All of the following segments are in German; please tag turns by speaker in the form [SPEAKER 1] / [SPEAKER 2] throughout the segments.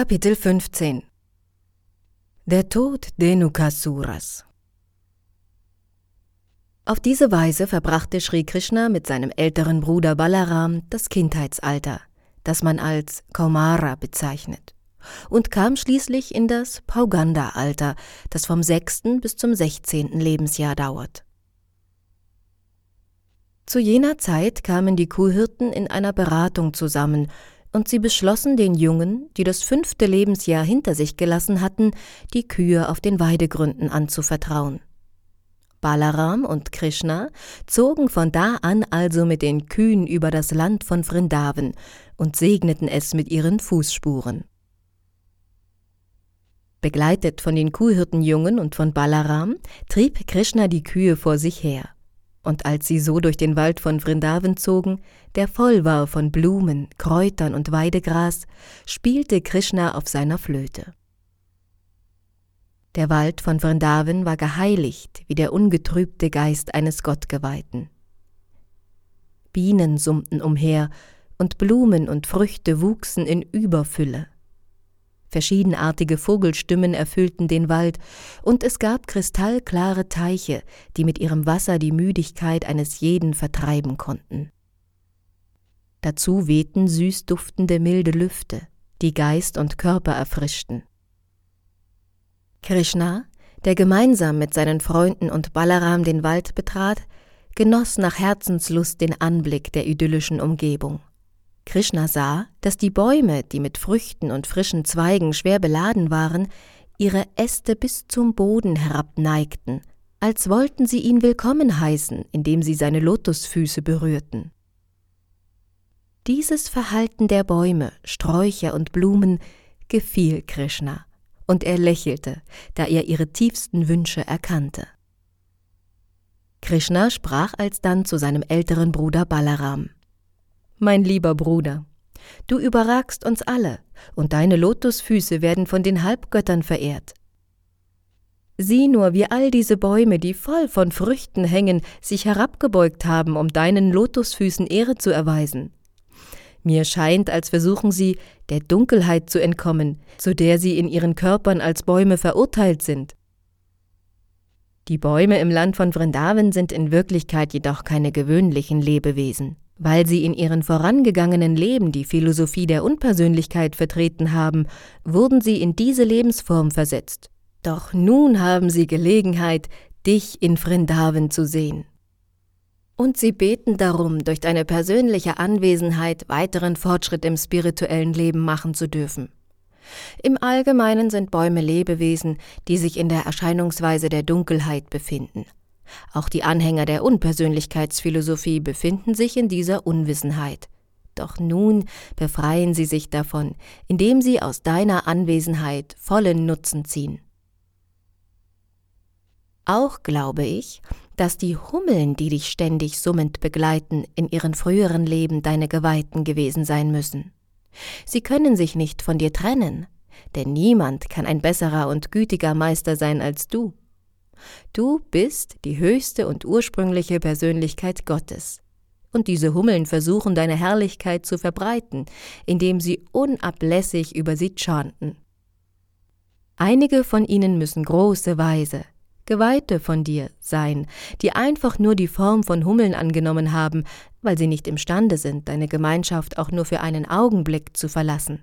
[SPEAKER 1] Kapitel 15 Der Tod Denukasuras Auf diese Weise verbrachte Sri Krishna mit seinem älteren Bruder Balaram das Kindheitsalter, das man als Kaumara bezeichnet, und kam schließlich in das Pauganda-Alter, das vom sechsten bis zum sechzehnten Lebensjahr dauert. Zu jener Zeit kamen die Kuhhirten in einer Beratung zusammen und sie beschlossen den Jungen, die das fünfte Lebensjahr hinter sich gelassen hatten, die Kühe auf den Weidegründen anzuvertrauen. Balaram und Krishna zogen von da an also mit den Kühen über das Land von Vrindavan und segneten es mit ihren Fußspuren. Begleitet von den Kuhhirtenjungen und von Balaram trieb Krishna die Kühe vor sich her. Und als sie so durch den Wald von Vrindavan zogen, der voll war von Blumen, Kräutern und Weidegras, spielte Krishna auf seiner Flöte. Der Wald von Vrindavan war geheiligt wie der ungetrübte Geist eines Gottgeweihten. Bienen summten umher, und Blumen und Früchte wuchsen in Überfülle. Verschiedenartige Vogelstimmen erfüllten den Wald, und es gab kristallklare Teiche, die mit ihrem Wasser die Müdigkeit eines jeden vertreiben konnten. Dazu wehten süß duftende milde Lüfte, die Geist und Körper erfrischten. Krishna, der gemeinsam mit seinen Freunden und Balaram den Wald betrat, genoss nach Herzenslust den Anblick der idyllischen Umgebung. Krishna sah, dass die Bäume, die mit Früchten und frischen Zweigen schwer beladen waren, ihre Äste bis zum Boden herabneigten, als wollten sie ihn willkommen heißen, indem sie seine Lotusfüße berührten. Dieses Verhalten der Bäume, Sträucher und Blumen gefiel Krishna, und er lächelte, da er ihre tiefsten Wünsche erkannte. Krishna sprach alsdann zu seinem älteren Bruder Balaram mein lieber Bruder, du überragst uns alle, und deine Lotusfüße werden von den Halbgöttern verehrt. Sieh nur, wie all diese Bäume, die voll von Früchten hängen, sich herabgebeugt haben, um deinen Lotusfüßen Ehre zu erweisen. Mir scheint, als versuchen sie, der Dunkelheit zu entkommen, zu der sie in ihren Körpern als Bäume verurteilt sind. Die Bäume im Land von Vrindavan sind in Wirklichkeit jedoch keine gewöhnlichen Lebewesen. Weil sie in ihren vorangegangenen Leben die Philosophie der Unpersönlichkeit vertreten haben, wurden sie in diese Lebensform versetzt. Doch nun haben sie Gelegenheit, dich in Vrindavan zu sehen. Und sie beten darum, durch deine persönliche Anwesenheit weiteren Fortschritt im spirituellen Leben machen zu dürfen. Im Allgemeinen sind Bäume Lebewesen, die sich in der Erscheinungsweise der Dunkelheit befinden. Auch die Anhänger der Unpersönlichkeitsphilosophie befinden sich in dieser Unwissenheit. Doch nun befreien sie sich davon, indem sie aus deiner Anwesenheit vollen Nutzen ziehen. Auch glaube ich, dass die Hummeln, die dich ständig summend begleiten, in ihren früheren Leben deine Geweihten gewesen sein müssen. Sie können sich nicht von dir trennen, denn niemand kann ein besserer und gütiger Meister sein als du. Du bist die höchste und ursprüngliche Persönlichkeit Gottes. Und diese Hummeln versuchen deine Herrlichkeit zu verbreiten, indem sie unablässig über sie chanten. Einige von ihnen müssen große Weise, Geweihte von dir sein, die einfach nur die Form von Hummeln angenommen haben, weil sie nicht imstande sind, deine Gemeinschaft auch nur für einen Augenblick zu verlassen.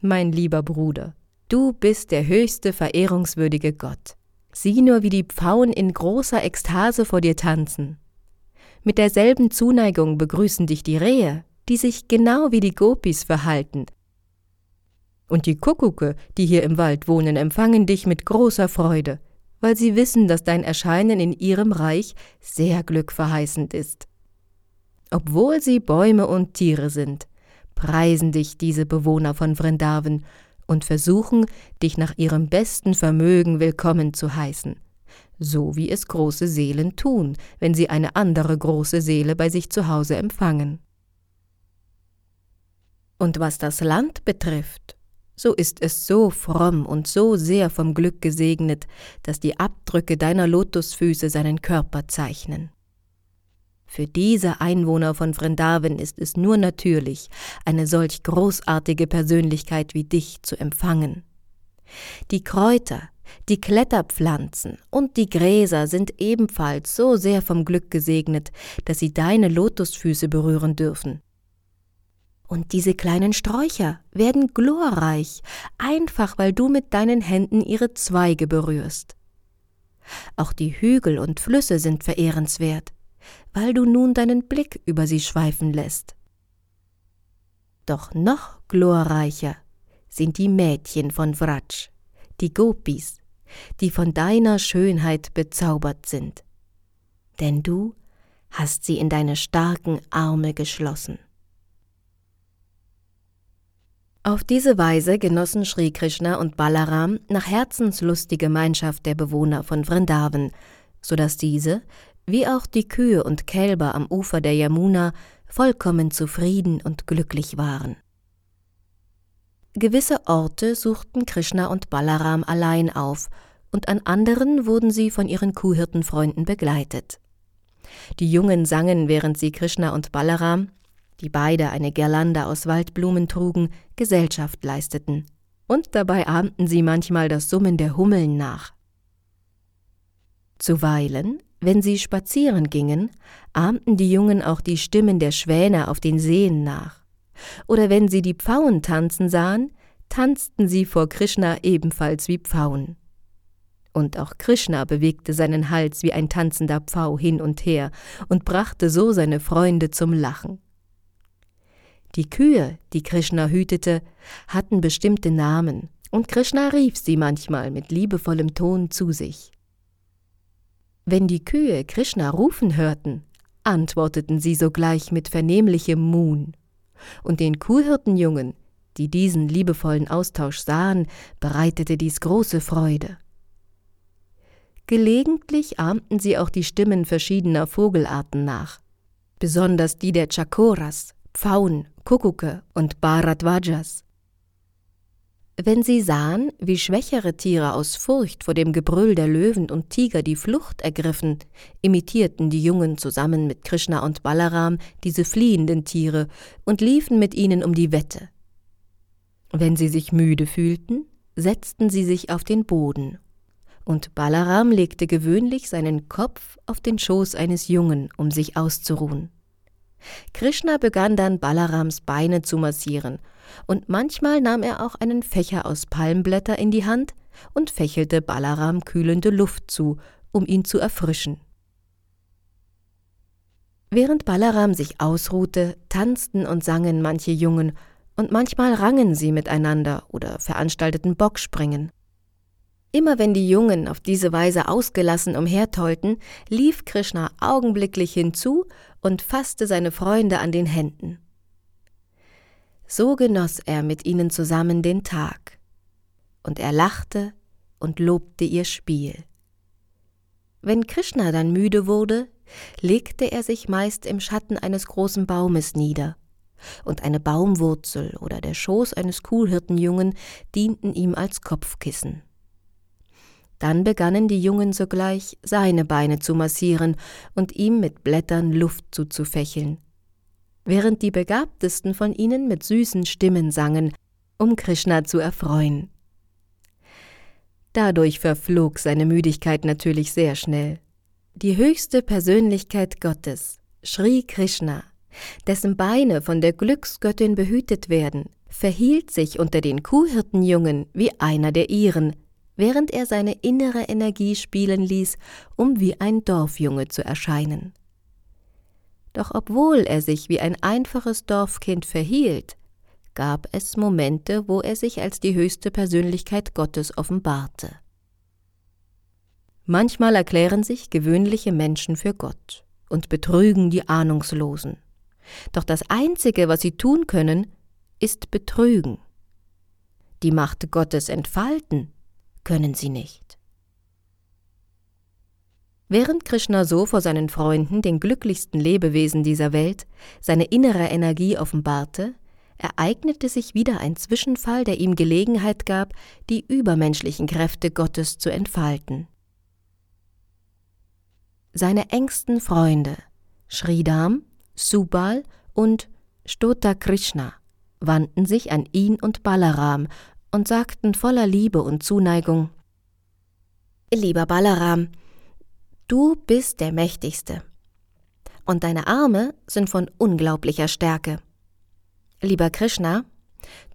[SPEAKER 1] Mein lieber Bruder, du bist der höchste verehrungswürdige Gott. Sieh nur, wie die Pfauen in großer Ekstase vor dir tanzen. Mit derselben Zuneigung begrüßen dich die Rehe, die sich genau wie die Gopis verhalten. Und die Kuckucke, die hier im Wald wohnen, empfangen dich mit großer Freude, weil sie wissen, dass dein Erscheinen in ihrem Reich sehr glückverheißend ist. Obwohl sie Bäume und Tiere sind, preisen dich diese Bewohner von Vrindavan und versuchen, dich nach ihrem besten Vermögen willkommen zu heißen, so wie es große Seelen tun, wenn sie eine andere große Seele bei sich zu Hause empfangen. Und was das Land betrifft, so ist es so fromm und so sehr vom Glück gesegnet, dass die Abdrücke deiner Lotusfüße seinen Körper zeichnen. Für diese Einwohner von Vrindavan ist es nur natürlich, eine solch großartige Persönlichkeit wie dich zu empfangen. Die Kräuter, die Kletterpflanzen und die Gräser sind ebenfalls so sehr vom Glück gesegnet, dass sie deine Lotusfüße berühren dürfen. Und diese kleinen Sträucher werden glorreich, einfach weil du mit deinen Händen ihre Zweige berührst. Auch die Hügel und Flüsse sind verehrenswert, weil du nun deinen Blick über sie schweifen lässt. Doch noch glorreicher sind die Mädchen von Vraj, die Gopis, die von deiner Schönheit bezaubert sind. Denn du hast sie in deine starken Arme geschlossen. Auf diese Weise genossen Sri Krishna und Balaram nach Herzenslust die Gemeinschaft der Bewohner von Vrindavan, so dass diese, wie auch die Kühe und Kälber am Ufer der Yamuna, vollkommen zufrieden und glücklich waren. Gewisse Orte suchten Krishna und Balaram allein auf, und an anderen wurden sie von ihren Kuhhirtenfreunden begleitet. Die Jungen sangen, während sie Krishna und Balaram, die beide eine Girlande aus Waldblumen trugen, Gesellschaft leisteten, und dabei ahmten sie manchmal das Summen der Hummeln nach. Zuweilen, wenn sie spazieren gingen, ahmten die Jungen auch die Stimmen der Schwäne auf den Seen nach oder wenn sie die Pfauen tanzen sahen, tanzten sie vor Krishna ebenfalls wie Pfauen. Und auch Krishna bewegte seinen Hals wie ein tanzender Pfau hin und her und brachte so seine Freunde zum Lachen. Die Kühe, die Krishna hütete, hatten bestimmte Namen, und Krishna rief sie manchmal mit liebevollem Ton zu sich. Wenn die Kühe Krishna rufen hörten, antworteten sie sogleich mit vernehmlichem Muhn und den Kuhhirtenjungen, die diesen liebevollen Austausch sahen, bereitete dies große Freude. Gelegentlich ahmten sie auch die Stimmen verschiedener Vogelarten nach, besonders die der Chakoras, Pfauen, Kuckucke und Bharadwajas. Wenn sie sahen, wie schwächere Tiere aus Furcht vor dem Gebrüll der Löwen und Tiger die Flucht ergriffen, imitierten die Jungen zusammen mit Krishna und Balaram diese fliehenden Tiere und liefen mit ihnen um die Wette. Wenn sie sich müde fühlten, setzten sie sich auf den Boden, und Balaram legte gewöhnlich seinen Kopf auf den Schoß eines Jungen, um sich auszuruhen. Krishna begann dann Balarams Beine zu massieren und manchmal nahm er auch einen Fächer aus Palmblätter in die Hand und fächelte Balaram kühlende Luft zu, um ihn zu erfrischen. Während Balaram sich ausruhte, tanzten und sangen manche Jungen, und manchmal rangen sie miteinander oder veranstalteten Bockspringen. Immer wenn die Jungen auf diese Weise ausgelassen umhertollten, lief Krishna augenblicklich hinzu und fasste seine Freunde an den Händen. So genoss er mit ihnen zusammen den Tag. Und er lachte und lobte ihr Spiel. Wenn Krishna dann müde wurde, legte er sich meist im Schatten eines großen Baumes nieder, und eine Baumwurzel oder der Schoß eines Kuhhirtenjungen dienten ihm als Kopfkissen. Dann begannen die Jungen sogleich, seine Beine zu massieren und ihm mit Blättern Luft zuzufächeln während die Begabtesten von ihnen mit süßen Stimmen sangen, um Krishna zu erfreuen. Dadurch verflog seine Müdigkeit natürlich sehr schnell. Die höchste Persönlichkeit Gottes, Sri Krishna, dessen Beine von der Glücksgöttin behütet werden, verhielt sich unter den Kuhhirtenjungen wie einer der ihren, während er seine innere Energie spielen ließ, um wie ein Dorfjunge zu erscheinen. Doch obwohl er sich wie ein einfaches Dorfkind verhielt, gab es Momente, wo er sich als die höchste Persönlichkeit Gottes offenbarte. Manchmal erklären sich gewöhnliche Menschen für Gott und betrügen die Ahnungslosen. Doch das Einzige, was sie tun können, ist betrügen. Die Macht Gottes entfalten können sie nicht. Während Krishna so vor seinen Freunden, den glücklichsten Lebewesen dieser Welt, seine innere Energie offenbarte, ereignete sich wieder ein Zwischenfall, der ihm Gelegenheit gab, die übermenschlichen Kräfte Gottes zu entfalten. Seine engsten Freunde, Sridham, Subal und Stota Krishna wandten sich an ihn und Balaram und sagten voller Liebe und Zuneigung Lieber Balaram, du bist der Mächtigste, und deine Arme sind von unglaublicher Stärke. Lieber Krishna,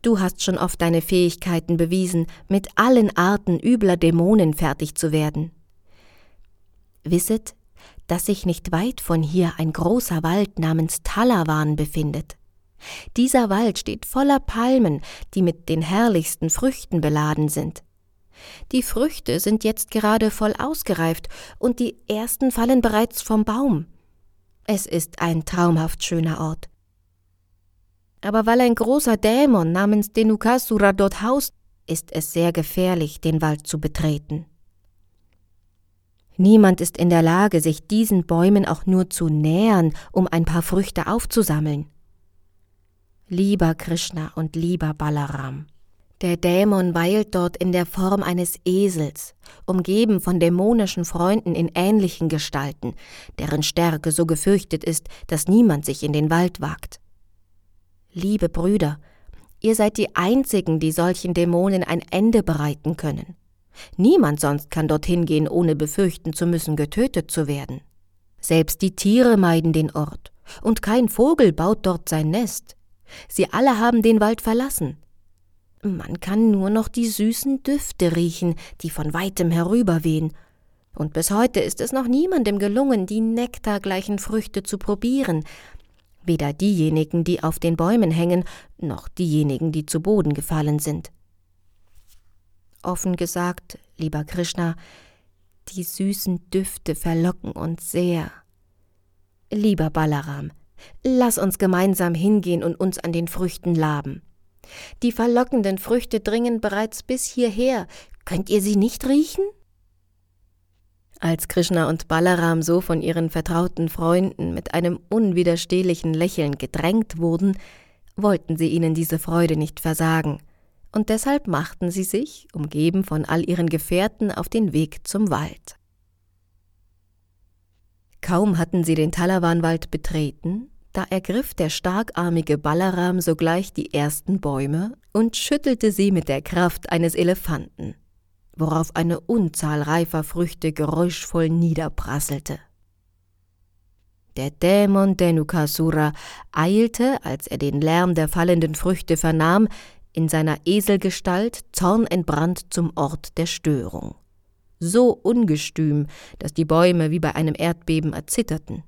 [SPEAKER 1] du hast schon oft deine Fähigkeiten bewiesen, mit allen Arten übler Dämonen fertig zu werden. Wisset, dass sich nicht weit von hier ein großer Wald namens Talawan befindet. Dieser Wald steht voller Palmen, die mit den herrlichsten Früchten beladen sind. Die Früchte sind jetzt gerade voll ausgereift und die ersten fallen bereits vom Baum. Es ist ein traumhaft schöner Ort. Aber weil ein großer Dämon namens Denukasura dort haust, ist es sehr gefährlich, den Wald zu betreten. Niemand ist in der Lage, sich diesen Bäumen auch nur zu nähern, um ein paar Früchte aufzusammeln. Lieber Krishna und lieber Balaram, der Dämon weilt dort in der Form eines Esels, umgeben von dämonischen Freunden in ähnlichen Gestalten, deren Stärke so gefürchtet ist, dass niemand sich in den Wald wagt. Liebe Brüder, ihr seid die Einzigen, die solchen Dämonen ein Ende bereiten können. Niemand sonst kann dorthin gehen, ohne befürchten zu müssen, getötet zu werden. Selbst die Tiere meiden den Ort, und kein Vogel baut dort sein Nest. Sie alle haben den Wald verlassen. Man kann nur noch die süßen Düfte riechen, die von weitem herüberwehen, und bis heute ist es noch niemandem gelungen, die nektargleichen Früchte zu probieren, weder diejenigen, die auf den Bäumen hängen, noch diejenigen, die zu Boden gefallen sind. Offen gesagt, lieber Krishna, die süßen Düfte verlocken uns sehr. Lieber Balaram, lass uns gemeinsam hingehen und uns an den Früchten laben. Die verlockenden Früchte dringen bereits bis hierher. Könnt ihr sie nicht riechen? Als Krishna und Balaram so von ihren vertrauten Freunden mit einem unwiderstehlichen Lächeln gedrängt wurden, wollten sie ihnen diese Freude nicht versagen und deshalb machten sie sich, umgeben von all ihren Gefährten, auf den Weg zum Wald. Kaum hatten sie den Talawanwald betreten, da ergriff der starkarmige Balaram sogleich die ersten Bäume und schüttelte sie mit der Kraft eines Elefanten, worauf eine Unzahl reifer Früchte geräuschvoll niederprasselte. Der Dämon Denukasura eilte, als er den Lärm der fallenden Früchte vernahm, in seiner Eselgestalt zornentbrannt zum Ort der Störung. So ungestüm, dass die Bäume wie bei einem Erdbeben erzitterten.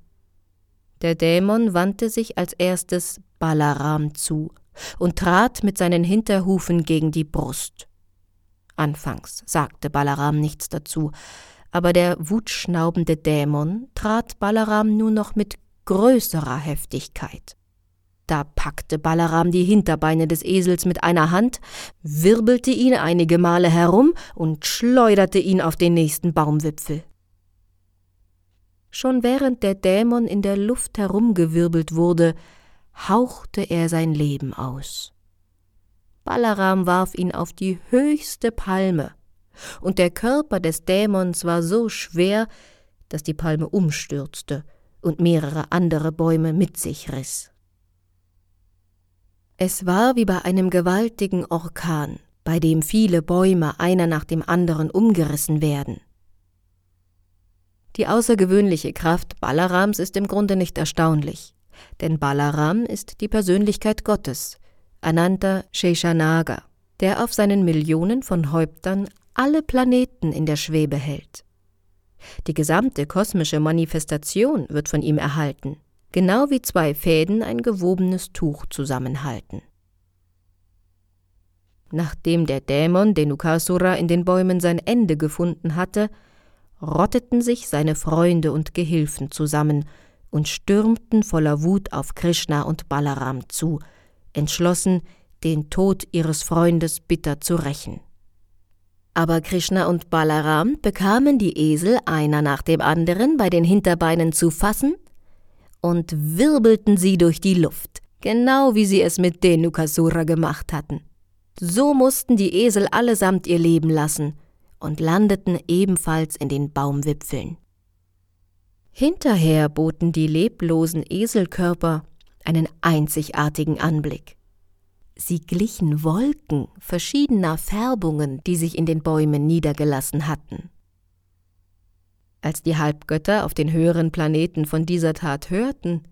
[SPEAKER 1] Der Dämon wandte sich als erstes Balaram zu und trat mit seinen Hinterhufen gegen die Brust. Anfangs sagte Balaram nichts dazu, aber der wutschnaubende Dämon trat Balaram nur noch mit größerer Heftigkeit. Da packte Balaram die Hinterbeine des Esels mit einer Hand, wirbelte ihn einige Male herum und schleuderte ihn auf den nächsten Baumwipfel. Schon während der Dämon in der Luft herumgewirbelt wurde, hauchte er sein Leben aus. Balaram warf ihn auf die höchste Palme, und der Körper des Dämons war so schwer, dass die Palme umstürzte und mehrere andere Bäume mit sich riss. Es war wie bei einem gewaltigen Orkan, bei dem viele Bäume einer nach dem anderen umgerissen werden. Die außergewöhnliche Kraft Balarams ist im Grunde nicht erstaunlich, denn Balaram ist die Persönlichkeit Gottes, Ananta Sheshanaga, der auf seinen Millionen von Häuptern alle Planeten in der Schwebe hält. Die gesamte kosmische Manifestation wird von ihm erhalten, genau wie zwei Fäden ein gewobenes Tuch zusammenhalten. Nachdem der Dämon Denukasura in den Bäumen sein Ende gefunden hatte, rotteten sich seine Freunde und Gehilfen zusammen und stürmten voller Wut auf Krishna und Balaram zu, entschlossen, den Tod ihres Freundes bitter zu rächen. Aber Krishna und Balaram bekamen die Esel einer nach dem anderen bei den Hinterbeinen zu fassen und wirbelten sie durch die Luft, genau wie sie es mit Denukasura gemacht hatten. So mussten die Esel allesamt ihr Leben lassen und landeten ebenfalls in den Baumwipfeln. Hinterher boten die leblosen Eselkörper einen einzigartigen Anblick. Sie glichen Wolken verschiedener Färbungen, die sich in den Bäumen niedergelassen hatten. Als die Halbgötter auf den höheren Planeten von dieser Tat hörten,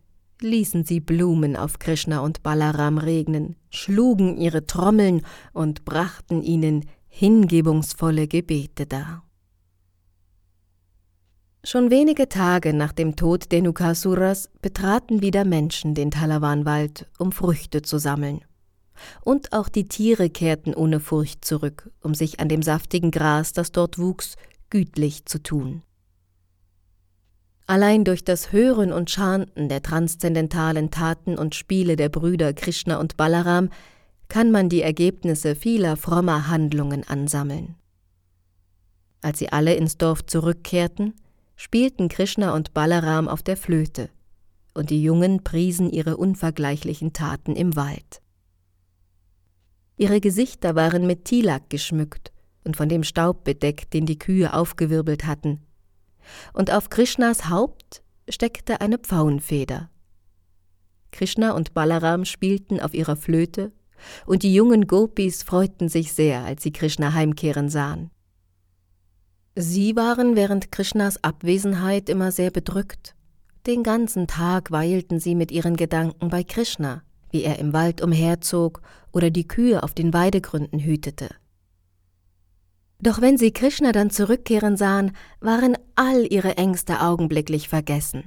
[SPEAKER 1] ließen sie Blumen auf Krishna und Balaram regnen, schlugen ihre Trommeln und brachten ihnen hingebungsvolle Gebete dar. Schon wenige Tage nach dem Tod Denukasuras betraten wieder Menschen den Talawanwald, um Früchte zu sammeln. Und auch die Tiere kehrten ohne Furcht zurück, um sich an dem saftigen Gras, das dort wuchs, gütlich zu tun. Allein durch das Hören und Chanten der transzendentalen Taten und Spiele der Brüder Krishna und Balaram kann man die Ergebnisse vieler frommer Handlungen ansammeln. Als sie alle ins Dorf zurückkehrten, spielten Krishna und Balaram auf der Flöte, und die Jungen priesen ihre unvergleichlichen Taten im Wald. Ihre Gesichter waren mit Tilak geschmückt und von dem Staub bedeckt, den die Kühe aufgewirbelt hatten, und auf Krishnas Haupt steckte eine Pfauenfeder. Krishna und Balaram spielten auf ihrer Flöte, und die jungen Gopis freuten sich sehr, als sie Krishna heimkehren sahen. Sie waren während Krishnas Abwesenheit immer sehr bedrückt. Den ganzen Tag weilten sie mit ihren Gedanken bei Krishna, wie er im Wald umherzog oder die Kühe auf den Weidegründen hütete. Doch wenn sie Krishna dann zurückkehren sahen, waren all ihre Ängste augenblicklich vergessen.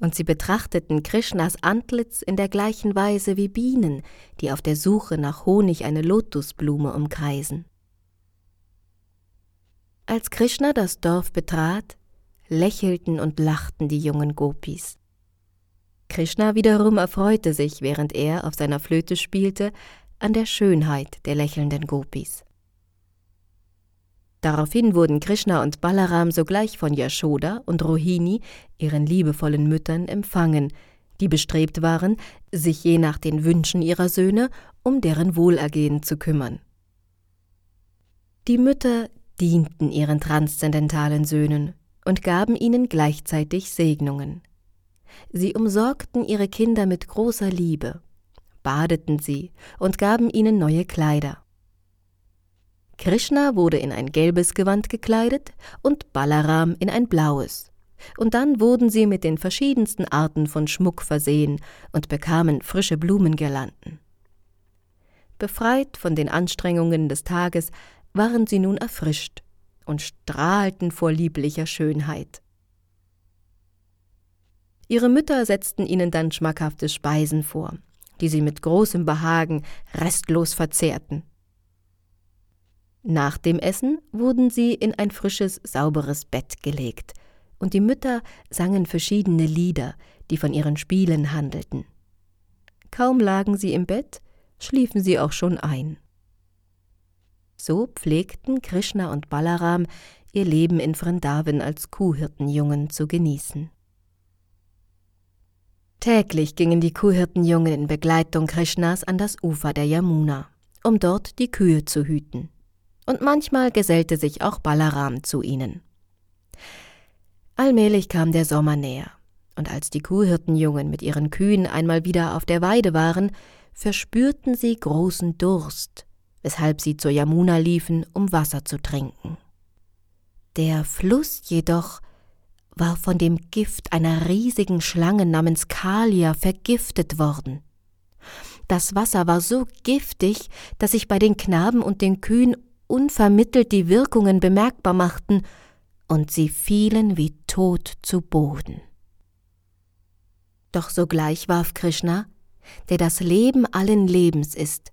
[SPEAKER 1] Und sie betrachteten Krishnas Antlitz in der gleichen Weise wie Bienen, die auf der Suche nach Honig eine Lotusblume umkreisen. Als Krishna das Dorf betrat, lächelten und lachten die jungen Gopis. Krishna wiederum erfreute sich, während er auf seiner Flöte spielte, an der Schönheit der lächelnden Gopis. Daraufhin wurden Krishna und Balaram sogleich von Yashoda und Rohini, ihren liebevollen Müttern, empfangen, die bestrebt waren, sich je nach den Wünschen ihrer Söhne um deren Wohlergehen zu kümmern. Die Mütter dienten ihren transzendentalen Söhnen und gaben ihnen gleichzeitig Segnungen. Sie umsorgten ihre Kinder mit großer Liebe, badeten sie und gaben ihnen neue Kleider. Krishna wurde in ein gelbes Gewand gekleidet und Balaram in ein blaues. Und dann wurden sie mit den verschiedensten Arten von Schmuck versehen und bekamen frische Blumengirlanden. Befreit von den Anstrengungen des Tages waren sie nun erfrischt und strahlten vor lieblicher Schönheit. Ihre Mütter setzten ihnen dann schmackhafte Speisen vor, die sie mit großem Behagen restlos verzehrten. Nach dem Essen wurden sie in ein frisches, sauberes Bett gelegt, und die Mütter sangen verschiedene Lieder, die von ihren Spielen handelten. Kaum lagen sie im Bett, schliefen sie auch schon ein. So pflegten Krishna und Balaram ihr Leben in Vrindavan als Kuhhirtenjungen zu genießen. Täglich gingen die Kuhhirtenjungen in Begleitung Krishnas an das Ufer der Yamuna, um dort die Kühe zu hüten und manchmal gesellte sich auch Balaram zu ihnen. Allmählich kam der Sommer näher, und als die Kuhhirtenjungen mit ihren Kühen einmal wieder auf der Weide waren, verspürten sie großen Durst, weshalb sie zur Yamuna liefen, um Wasser zu trinken. Der Fluss jedoch war von dem Gift einer riesigen Schlange namens Kalia vergiftet worden. Das Wasser war so giftig, dass sich bei den Knaben und den Kühen unvermittelt die Wirkungen bemerkbar machten, und sie fielen wie tot zu Boden. Doch sogleich warf Krishna, der das Leben allen Lebens ist,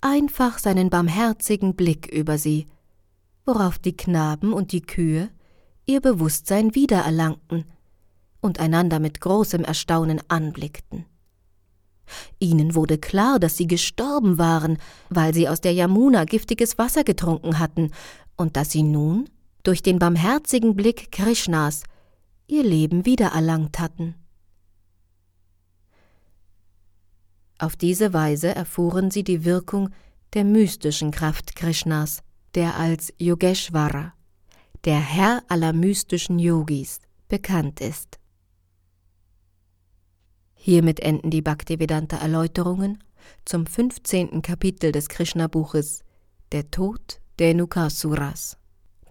[SPEAKER 1] einfach seinen barmherzigen Blick über sie, worauf die Knaben und die Kühe ihr Bewusstsein wiedererlangten und einander mit großem Erstaunen anblickten. Ihnen wurde klar, dass sie gestorben waren, weil sie aus der Yamuna giftiges Wasser getrunken hatten, und dass sie nun, durch den barmherzigen Blick Krishnas, ihr Leben wiedererlangt hatten. Auf diese Weise erfuhren sie die Wirkung der mystischen Kraft Krishnas, der als Yogeshwara, der Herr aller mystischen Yogis, bekannt ist. Hiermit enden die Bhaktivedanta Erläuterungen zum 15. Kapitel des Krishna-Buches Der Tod der Nukasuras.